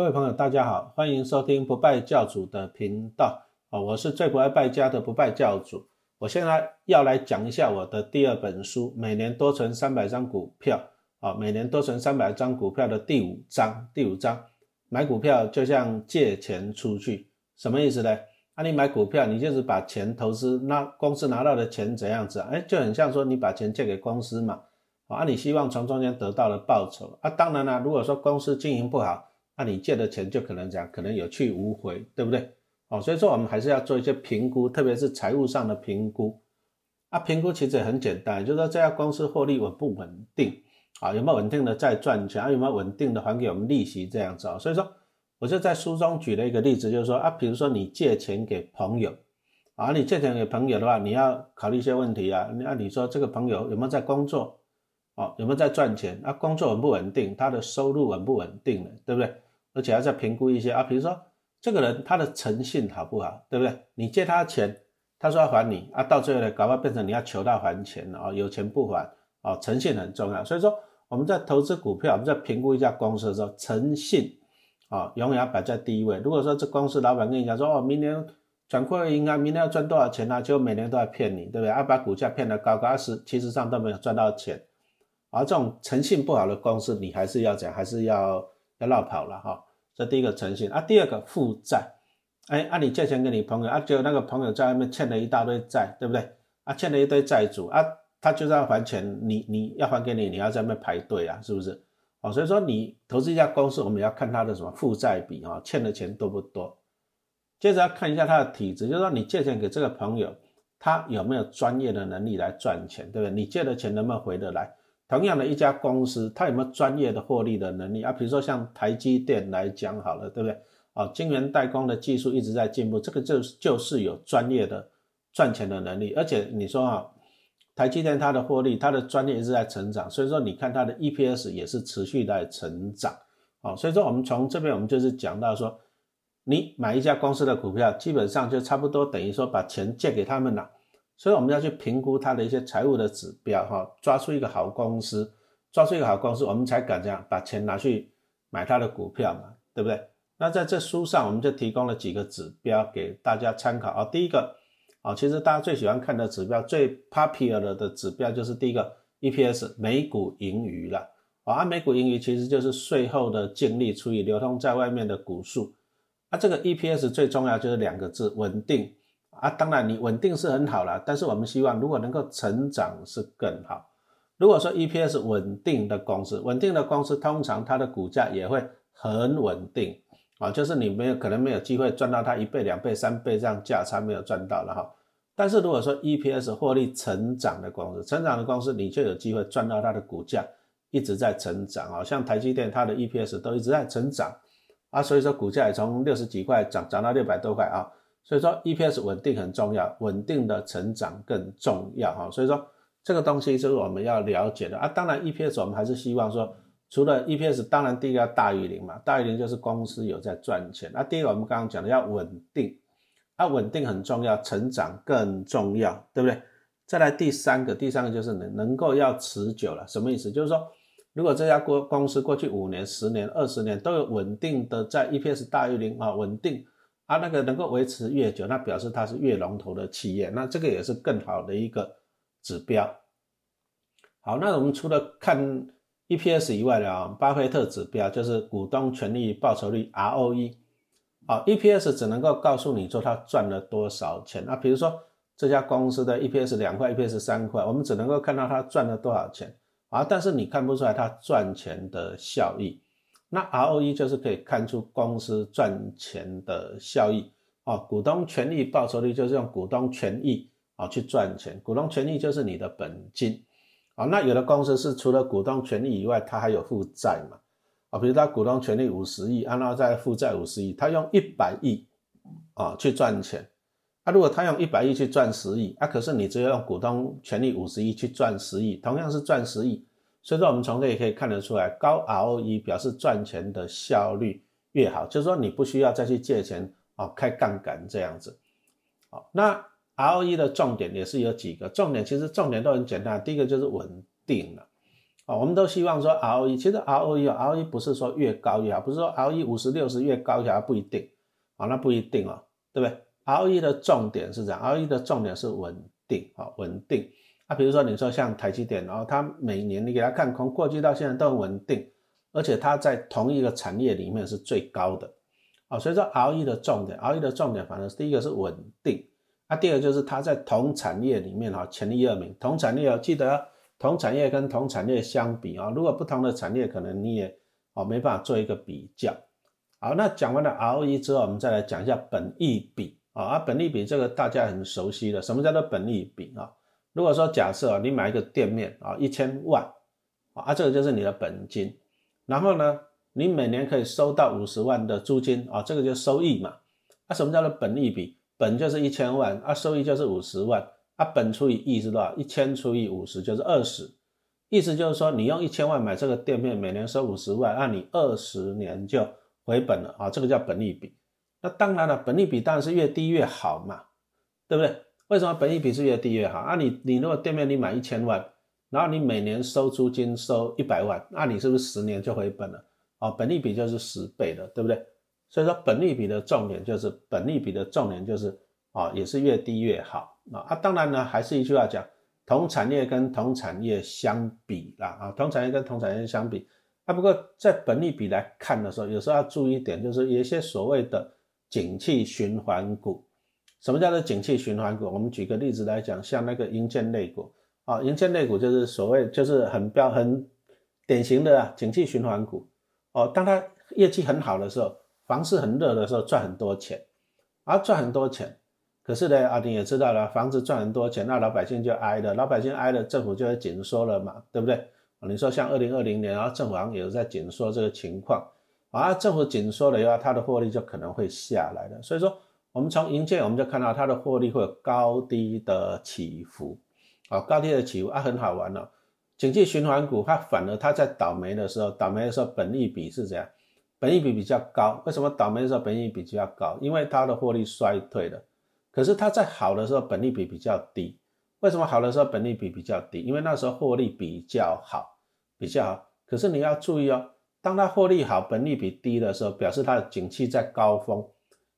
各位朋友，大家好，欢迎收听不败教主的频道啊，我是最不爱败家的不败教主。我现在要来讲一下我的第二本书《每年多存三百张股票》啊，每年多存三百张股票的第五章。第五章，买股票就像借钱出去，什么意思呢？啊，你买股票，你就是把钱投资，那公司拿到的钱怎样子啊？哎，就很像说你把钱借给公司嘛，啊，你希望从中间得到的报酬啊。当然了，如果说公司经营不好，那你借的钱就可能讲，可能有去无回，对不对？哦，所以说我们还是要做一些评估，特别是财务上的评估。啊，评估其实也很简单，就是说这家公司获利稳不稳定啊，有没有稳定的在赚钱，啊有没有稳定的还给我们利息这样子啊。所以说我就在书中举了一个例子，就是说啊，比如说你借钱给朋友啊，你借钱给朋友的话，你要考虑一些问题啊。那你说这个朋友有没有在工作？哦，有没有在赚钱？啊，工作稳不稳定？他的收入稳不稳定的，对不对？而且要再评估一些啊，比如说这个人他的诚信好不好，对不对？你借他钱，他说要还你啊，到最后呢，搞不好变成你要求他还钱了啊，有钱不还啊，诚信很重要。所以说我们在投资股票，我们在评估一家公司的时候，诚信啊，永远要摆在第一位。如果说这公司老板跟你讲说哦，明年转亏为盈啊，明年要赚多少钱呢？就每年都在骗你，对不对？啊把股价骗得高高，实其实上都没有赚到钱。而这种诚信不好的公司，你还是要讲，还是要。要绕跑了哈，这第一个诚信啊，第二个负债，哎，啊你借钱给你朋友啊，结果那个朋友在外面欠了一大堆债，对不对？啊，欠了一堆债主啊，他就是要还钱，你你要还给你，你要在那边排队啊，是不是？哦，所以说你投资一家公司，我们要看他的什么负债比啊，欠的钱多不多？接着要看一下他的体质，就是说你借钱给这个朋友，他有没有专业的能力来赚钱，对不对？你借的钱能不能回得来？同样的一家公司，它有没有专业的获利的能力啊？比如说像台积电来讲好了，对不对？啊，晶圆代工的技术一直在进步，这个就是就是有专业的赚钱的能力。而且你说啊，台积电它的获利，它的专业一直在成长，所以说你看它的 EPS 也是持续在成长。好，所以说我们从这边我们就是讲到说，你买一家公司的股票，基本上就差不多等于说把钱借给他们了。所以我们要去评估它的一些财务的指标，哈，抓出一个好公司，抓出一个好公司，我们才敢这样把钱拿去买它的股票嘛，对不对？那在这书上，我们就提供了几个指标给大家参考啊。第一个，啊，其实大家最喜欢看的指标，最 popular 的指标就是第一个 EPS 每股盈余了啊。每股盈余其实就是税后的净利除以流通在外面的股数，啊，这个 EPS 最重要就是两个字，稳定。啊，当然你稳定是很好了，但是我们希望如果能够成长是更好。如果说 EPS 稳定的公司，稳定的公司通常它的股价也会很稳定啊，就是你没有可能没有机会赚到它一倍、两倍、三倍这样价差没有赚到了哈。但是如果说 EPS 获利成长的公司，成长的公司你就有机会赚到它的股价一直在成长啊，像台积电它的 EPS 都一直在成长啊，所以说股价也从六十几块涨涨到六百多块啊。所以说 EPS 稳定很重要，稳定的成长更重要哈。所以说这个东西就是我们要了解的啊。当然 EPS 我们还是希望说，除了 EPS，当然第一个要大于零嘛，大于零就是公司有在赚钱。那第一个我们刚刚讲的要稳定，啊稳定很重要，成长更重要，对不对？再来第三个，第三个就是能能够要持久了，什么意思？就是说如果这家公公司过去五年、十年、二十年都有稳定的在 EPS 大于零啊，稳定。它那个能够维持越久，那表示它是越龙头的企业，那这个也是更好的一个指标。好，那我们除了看 EPS 以外的啊，巴菲特指标就是股东权益报酬率 ROE。好，EPS 只能够告诉你说它赚了多少钱。那比如说这家公司的 EPS 两块，EPS 三块，我们只能够看到它赚了多少钱啊，但是你看不出来它赚钱的效益。那 ROE 就是可以看出公司赚钱的效益啊，股东权益报酬率就是用股东权益啊去赚钱，股东权益就是你的本金啊。那有的公司是除了股东权益以外，它还有负债嘛啊，比如它股东权益五十亿，按照在负债五十亿，它用一百亿啊去赚钱，啊，如果它用一百亿去赚十亿，啊，可是你只有用股东权益五十亿去赚十亿，同样是赚十亿。所以说，我们从这也可以看得出来，高 ROE 表示赚钱的效率越好，就是说你不需要再去借钱啊，开杠杆这样子。好，那 ROE 的重点也是有几个重点，其实重点都很简单，第一个就是稳定了。啊，我们都希望说 ROE，其实 ROE，ROE 不是说越高越好，不是说 ROE 五十六十越高越好，不一定啊，那不一定哦，对不对？ROE 的重点是这样，ROE 的重点是稳定啊，稳定。啊，比如说你说像台积电，然后它每年你给它看，从过去到现在都很稳定，而且它在同一个产业里面是最高的啊，所以说 ROE 的重点，ROE 的重点反正是第一个是稳定，啊，第二个就是它在同产业里面哈前一二名，同产业要记得。同产业跟同产业相比啊，如果不同的产业，可能你也哦没办法做一个比较。好，那讲完了 ROE 之后，我们再来讲一下本益比啊。啊，本益比这个大家很熟悉的，什么叫做本益比啊？如果说假设啊你买一个店面啊，一千万啊，这个就是你的本金，然后呢，你每年可以收到五十万的租金啊，这个就收益嘛。那什么叫做本益比？本就是一千万啊，收益就是五十万。啊本除以亿是多少？一千除以五十就是二十，意思就是说，你用一千万买这个店面，每年收五十万，那你二十年就回本了啊！这个叫本利比。那当然了，本利比当然是越低越好嘛，对不对？为什么本利比是越低越好？啊，你你如果店面你买一千万，然后你每年收租金收一百万，那你是不是十年就回本了？啊，本利比就是十倍的，对不对？所以说本利比的重点就是本利比的重点就是啊，也是越低越好。啊，当然呢，还是一句话讲，同产业跟同产业相比啦，啊，同产业跟同产业相比，啊，不过在本利比来看的时候，有时候要注意一点，就是有一些所谓的景气循环股。什么叫做景气循环股？我们举个例子来讲，像那个银建类股，啊，银建类股就是所谓就是很标很典型的啊景气循环股。哦，当它业绩很好的时候，房市很热的时候，赚很多钱，而赚很多钱。可是呢，啊，你也知道了，房子赚很多钱，那老百姓就挨了，老百姓挨了，政府就会紧缩了嘛，对不对？你说像二零二零年，然后政府好像也在紧缩这个情况，啊，政府紧缩了以后，它的获利就可能会下来的。所以说，我们从银建我们就看到它的获利会有高低的起伏，啊，高低的起伏啊，很好玩哦。景气循环股它反而它在倒霉的时候，倒霉的时候本益比是怎样？本益比比较高，为什么倒霉的时候本益比比较高？因为它的获利衰退了。可是它在好的时候，本利比比较低。为什么好的时候本利比比较低？因为那时候获利比较好，比较好。可是你要注意哦，当它获利好，本利比低的时候，表示它的景气在高峰，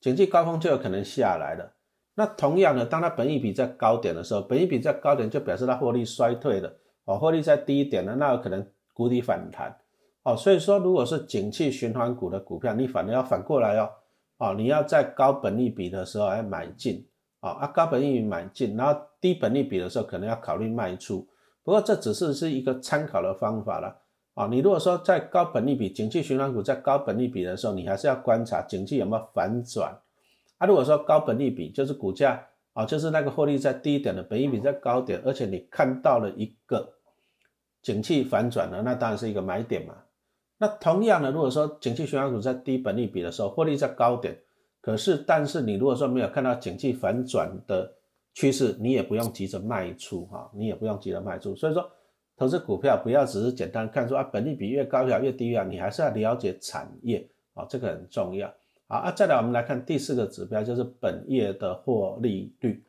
景气高峰就有可能下来了。那同样的，当它本益比在高点的时候，本益比在高点就表示它获利衰退了，哦，获利在低一点呢，那有可能谷底反弹，哦，所以说如果是景气循环股的股票，你反而要反过来哦。哦，你要在高本利比的时候来买进，啊啊，高本益比买进，然后低本利比的时候可能要考虑卖出。不过这只是是一个参考的方法了，啊，你如果说在高本利比、景气循环股在高本利比的时候，你还是要观察景气有没有反转。啊，如果说高本利比就是股价，啊，就是那个获利在低一点的，本益比在高点，而且你看到了一个景气反转了，那当然是一个买点嘛。那同样的，如果说景气循环股在低本利比的时候，获利在高点，可是但是你如果说没有看到景气反转的趋势，你也不用急着卖出哈，你也不用急着卖出。所以说，投资股票不要只是简单看说啊，本利比越高越低啊，你还是要了解产业啊，这个很重要。好啊，再来我们来看第四个指标，就是本业的获利率。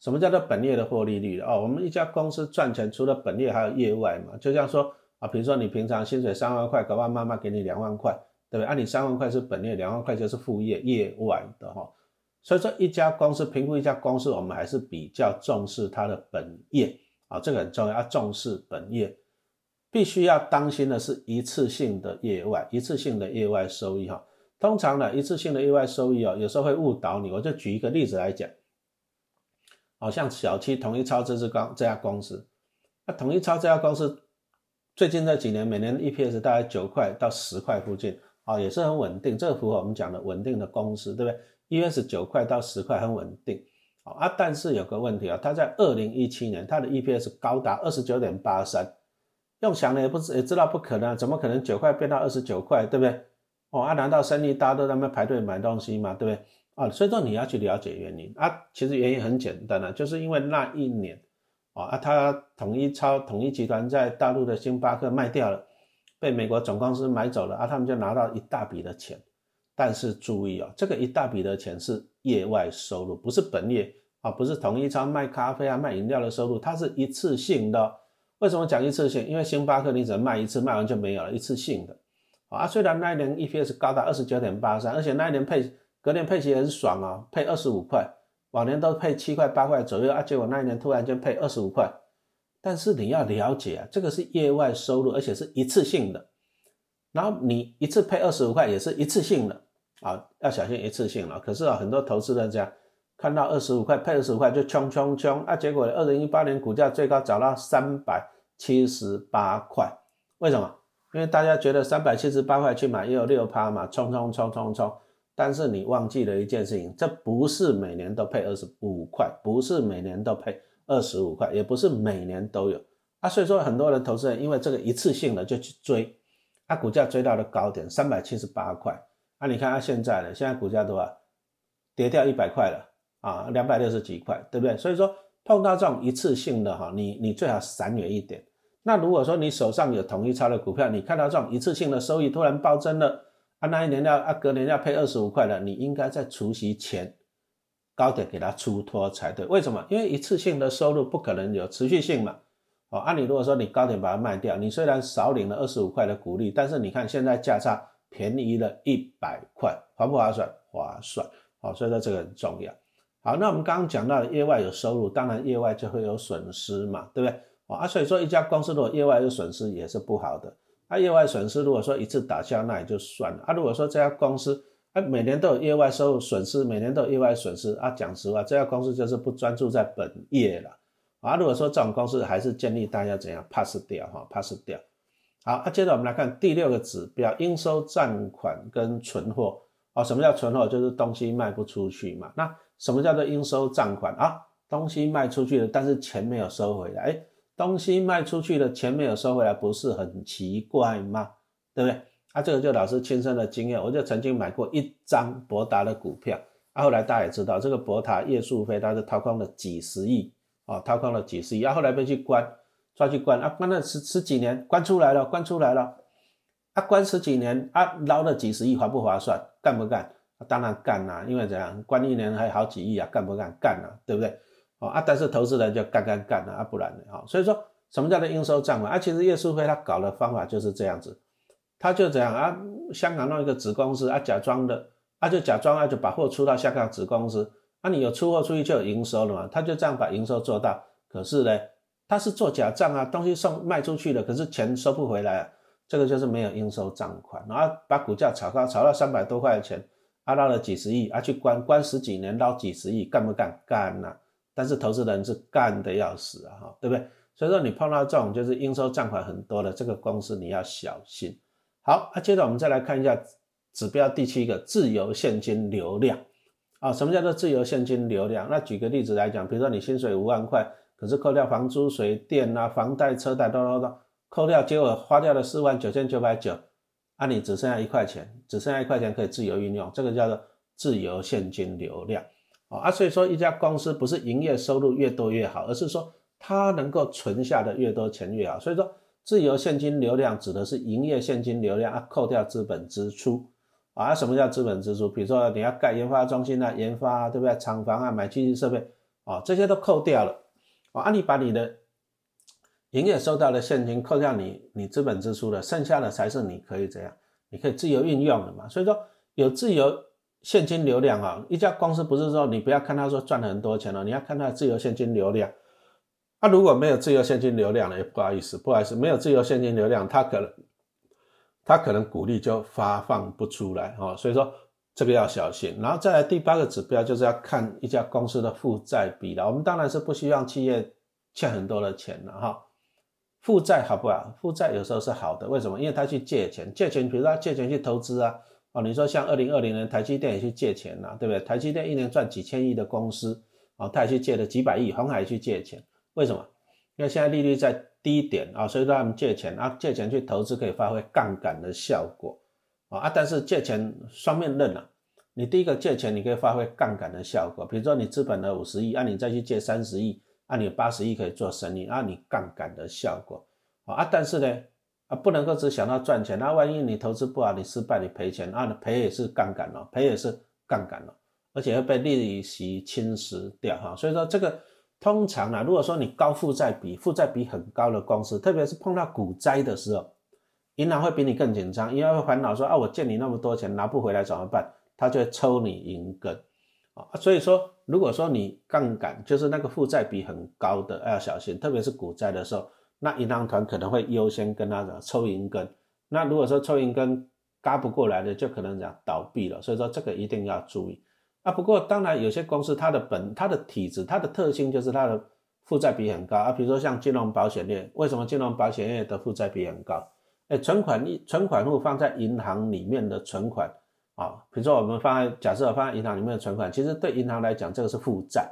什么叫做本业的获利率哦？我们一家公司赚钱，除了本业还有业外嘛，就像说。啊，比如说你平常薪水三万块，搞不好妈妈给你两万块，对不对？按你三万块是本业，两万块就是副业业外的哈。所以说一家公司评估一家公司，我们还是比较重视它的本业啊，这个很重要，要重视本业。必须要当心的是一次性的业外，一次性的业外收益哈。通常呢，一次性的业外收益哦，有时候会误导你。我就举一个例子来讲，好像小七统一超这支公这家公司，那统一超这家公司。最近这几年，每年 EPS 大概九块到十块附近，啊，也是很稳定。这个符合我们讲的稳定的公司，对不对？EPS 九块到十块很稳定，啊，但是有个问题啊，它在二零一七年，它的 EPS 高达二十九点八三，用想的也不知也知道不可能，怎么可能九块变到二十九块，对不对？哦，啊，难道生意大家都在那排队买东西吗？对不对？啊，所以说你要去了解原因啊，其实原因很简单啊，就是因为那一年。啊，他统一超统一集团在大陆的星巴克卖掉了，被美国总公司买走了啊，他们就拿到一大笔的钱。但是注意哦，这个一大笔的钱是业外收入，不是本业啊，不是同一超卖咖啡啊、卖饮料的收入，它是一次性的为什么讲一次性？因为星巴克你只能卖一次，卖完就没有了，一次性的。啊，虽然那一年 EPS 高达二十九点八三，而且那一年配隔年配息很爽啊，配二十五块，往年都配七块八块左右啊，结果那一年突然间配二十五块。但是你要了解啊，这个是业外收入，而且是一次性的。然后你一次配二十五块，也是一次性的啊，要小心一次性了。可是啊，很多投资人这样看到二十五块配二十五块就冲冲冲啊，结果二零一八年股价最高涨到三百七十八块，为什么？因为大家觉得三百七十八块去买也有六趴嘛，冲冲冲冲冲。但是你忘记了一件事情，这不是每年都配二十五块，不是每年都配二十五块，也不是每年都有啊。所以说很多人投资人因为这个一次性的就去追，啊，股价追到了高点三百七十八块，啊，你看它现在呢，现在股价多少？跌掉一百块了啊，两百六十几块，对不对？所以说碰到这种一次性的哈，你你最好闪远一点。那如果说你手上有统一超的股票，你看到这种一次性的收益突然暴增了，啊，那一年要啊隔年要配二十五块了，你应该在除夕前高点给它出脱才对。为什么？因为一次性的收入不可能有持续性嘛。哦，按你如果说你高点把它卖掉，你虽然少领了二十五块的股利，但是你看现在价差便宜了一百块，划不划算？划算。好，所以说这个很重要。好，那我们刚刚讲到的业外有收入，当然业外就会有损失嘛，对不对？啊，所以说一家公司如果业外有损失也是不好的。啊，业外损失如果说一次打消那也就算了。啊，如果说这家公司啊每年都有业外收入损失，每年都有业外损失啊，讲实话，这家公司就是不专注在本业了。啊，如果说这种公司还是建议大家怎样 pass 掉哈，pass 掉。好，啊，接着我们来看第六个指标，应收账款跟存货。哦，什么叫存货？就是东西卖不出去嘛。那什么叫做应收账款啊？东西卖出去了，但是钱没有收回来，哎。东西卖出去了钱没有收回来，不是很奇怪吗？对不对？啊，这个就老师亲身的经验，我就曾经买过一张博达的股票，啊，后来大家也知道，这个博达叶树飞他是掏空了几十亿，啊，掏空了几十亿，啊，后来被去关，抓去关，啊，关了十十几年，关出来了，关出来了，啊，关十几年，啊，捞了几十亿，划不划算？干不干？当然干啦，因为怎样？关一年还好几亿啊，干不干？干啊，对不对？哦啊，但是投资人就干干干了啊，不然呢？哈，所以说什么叫做应收账款啊？其实叶树辉他搞的方法就是这样子，他就这样啊，香港弄一个子公司啊，假装的啊，就假装啊，就把货出到香港子公司啊，你有出货出去就有营收了嘛，他就这样把营收做到。可是呢，他是做假账啊，东西送卖出去了，可是钱收不回来，这个就是没有应收账款，然后把股价炒高，炒到三百多块钱，啊捞了几十亿啊，去关关十几年捞几十亿，干不干？干呐！但是投资人是干的要死啊，哈，对不对？所以说你碰到这种就是应收账款很多的这个公司，你要小心。好，那接着我们再来看一下指标第七个自由现金流量啊，什么叫做自由现金流量？那举个例子来讲，比如说你薪水五万块，可是扣掉房租、水电啊、房贷、车贷，都都都扣掉，结果花掉了四万九千九百九，啊，你只剩下一块钱，只剩下一块钱可以自由运用，这个叫做自由现金流量。啊，所以说一家公司不是营业收入越多越好，而是说它能够存下的越多钱越好。所以说自由现金流量指的是营业现金流量啊，扣掉资本支出啊。什么叫资本支出？比如说你要盖研发中心啊，研发啊，对不对？厂房啊，买机器设备啊，这些都扣掉了啊。你把你的营业收到的现金扣掉你你资本支出的，剩下的才是你可以怎样？你可以自由运用的嘛。所以说有自由。现金流量啊，一家公司不是说你不要看他说赚了很多钱了，你要看它自由现金流量。他如果没有自由现金流量了，不好意思，不好意思，没有自由现金流量，他可能他可能股利就发放不出来哦。所以说这个要小心。然后再来第八个指标就是要看一家公司的负债比了。我们当然是不希望企业欠很多的钱了哈。负债好不好？负债有时候是好的，为什么？因为他去借钱，借钱，比如说他借钱去投资啊。哦，你说像二零二零年台积电也去借钱了，对不对？台积电一年赚几千亿的公司，哦，他也去借了几百亿，红海去借钱，为什么？因为现在利率在低点啊，所以说他们借钱啊，借钱去投资可以发挥杠杆的效果，啊，但是借钱双面刃啊，你第一个借钱你可以发挥杠杆的效果，比如说你资本的五十亿，啊，你再去借三十亿，啊，你八十亿可以做生意，啊，你杠杆的效果，啊，但是呢？啊，不能够只想到赚钱，那万一你投资不好，你失败，你赔钱啊，赔也是杠杆哦，赔也是杠杆哦，而且会被利息侵蚀掉哈。所以说这个通常呢，如果说你高负债比，负债比很高的公司，特别是碰到股灾的时候，银行会比你更紧张，因为会烦恼说啊，我借你那么多钱拿不回来怎么办？他就会抽你银根啊。所以说，如果说你杠杆就是那个负债比很高的，要小心，特别是股灾的时候，那银行团可能会优先跟他讲抽银根。那如果说抽银根嘎不过来的，就可能讲倒闭了。所以说这个一定要注意。啊，不过当然有些公司它的本它的体质它的特性就是它的负债比很高啊，比如说像金融保险业，为什么金融保险业的负债比很高？哎，存款一存款户放在银行里面的存款啊，比如说我们放在假设放在银行里面的存款，其实对银行来讲这个是负债，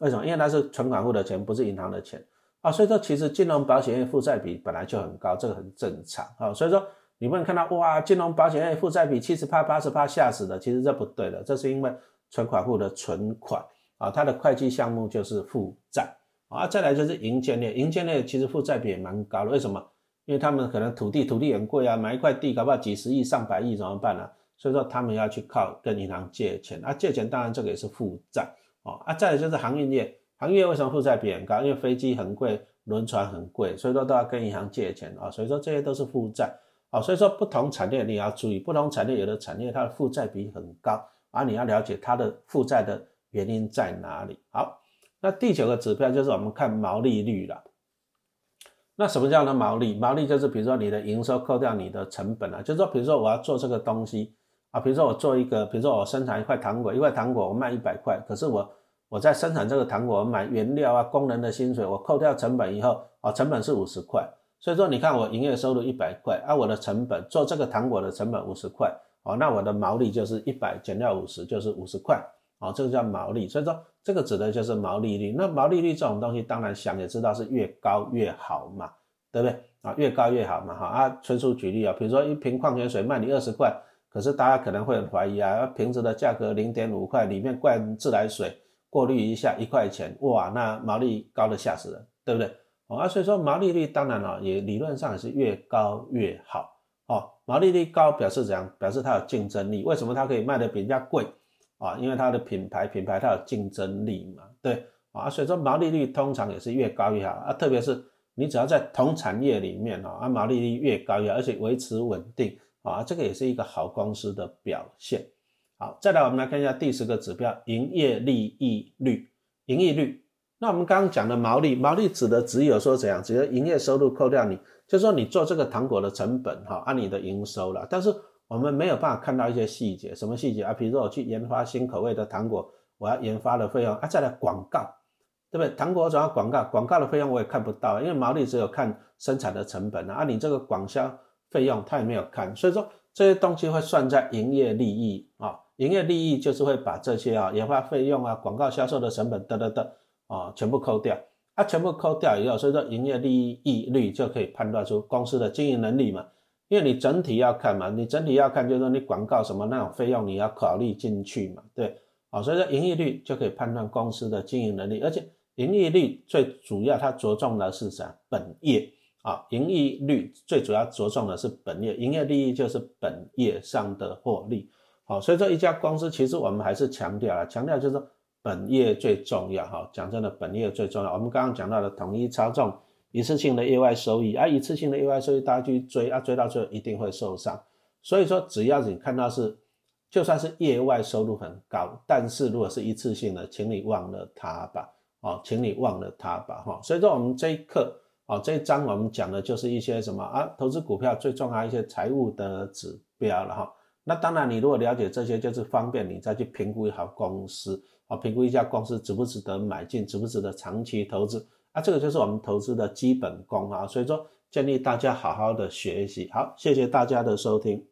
为什么？因为它是存款户的钱，不是银行的钱啊，所以说其实金融保险业负债比本来就很高，这个很正常啊，所以说你不能看到哇，金融保险业负债比七十趴八十趴吓死的，其实这不对的，这是因为。存款户的存款啊，它的会计项目就是负债啊，再来就是银建业，银建业其实负债比也蛮高的，为什么？因为他们可能土地土地很贵啊，买一块地搞不好几十亿上百亿怎么办呢？所以说他们要去靠跟银行借钱啊，借钱当然这个也是负债哦啊，再来就是航运业，航运业为什么负债比很高？因为飞机很贵，轮船很贵，所以说都要跟银行借钱啊，所以说这些都是负债啊，所以说不同产业你要注意，不同产业有的产业它的负债比很高。啊，你要了解它的负债的原因在哪里。好，那第九个指标就是我们看毛利率了。那什么叫呢毛利？毛利就是比如说你的营收扣掉你的成本啊，就是说比如说我要做这个东西啊，比如说我做一个，比如说我生产一块糖果，一块糖果我卖一百块，可是我我在生产这个糖果，我买原料啊，工人的薪水，我扣掉成本以后啊，成本是五十块，所以说你看我营业收入一百块，啊，我的成本做这个糖果的成本五十块。哦，那我的毛利就是一百减掉五十，就是五十块。哦，这个叫毛利，所以说这个指的就是毛利率。那毛利率这种东西，当然想也知道是越高越好嘛，对不对？啊，越高越好嘛。哈啊，纯属举例啊，比如说一瓶矿泉水卖你二十块，可是大家可能会很怀疑啊，瓶子的价格零点五块，里面灌自来水过滤一下一块钱，哇，那毛利高的吓死人，对不对？啊，所以说毛利率当然了，也理论上也是越高越好。哦，毛利率高表示怎样？表示它有竞争力。为什么它可以卖的比人家贵啊？因为它的品牌，品牌它有竞争力嘛，对啊。所以说毛利率通常也是越高越好啊。特别是你只要在同产业里面啊，啊毛利率越高越好，而且维持稳定啊，这个也是一个好公司的表现。好，再来我们来看一下第十个指标，营业利益率，盈利率。那我们刚刚讲的毛利，毛利指的只有说怎样？只有营业收入扣掉你。就说你做这个糖果的成本哈，按你的营收了，但是我们没有办法看到一些细节，什么细节啊？比如说我去研发新口味的糖果，我要研发的费用啊，再来广告，对不对？糖果总要广告，广告的费用我也看不到，因为毛利只有看生产的成本啊，你这个广销费用他也没有看，所以说这些东西会算在营业利益啊，营业利益就是会把这些啊研发费用啊、广告销售的成本等等等啊全部扣掉。它全部扣掉以后，所以说营业利益率就可以判断出公司的经营能力嘛。因为你整体要看嘛，你整体要看就是说你广告什么那种费用你要考虑进去嘛，对，啊，所以说营业率就可以判断公司的经营能力。而且盈利率最主要它着重的是啥？本业啊，盈利率最主要着重的是本业，营业利益就是本业上的获利。好，所以说一家公司其实我们还是强调了，强调就是。本业最重要哈，讲真的，本业最重要。我们刚刚讲到的统一操纵一次性的业外收益，啊，一次性的业外收益大家去追啊，追到最后一定会受伤。所以说，只要你看到是，就算是业外收入很高，但是如果是一次性的，请你忘了它吧，哦，请你忘了它吧，哈。所以说，我们这一课哦，这一章我们讲的就是一些什么啊，投资股票最重要一些财务的指标了哈。那当然，你如果了解这些，就是方便你再去评估一下公司。啊，评估一下公司值不值得买进，值不值得长期投资啊？这个就是我们投资的基本功啊。所以说，建议大家好好的学习。好，谢谢大家的收听。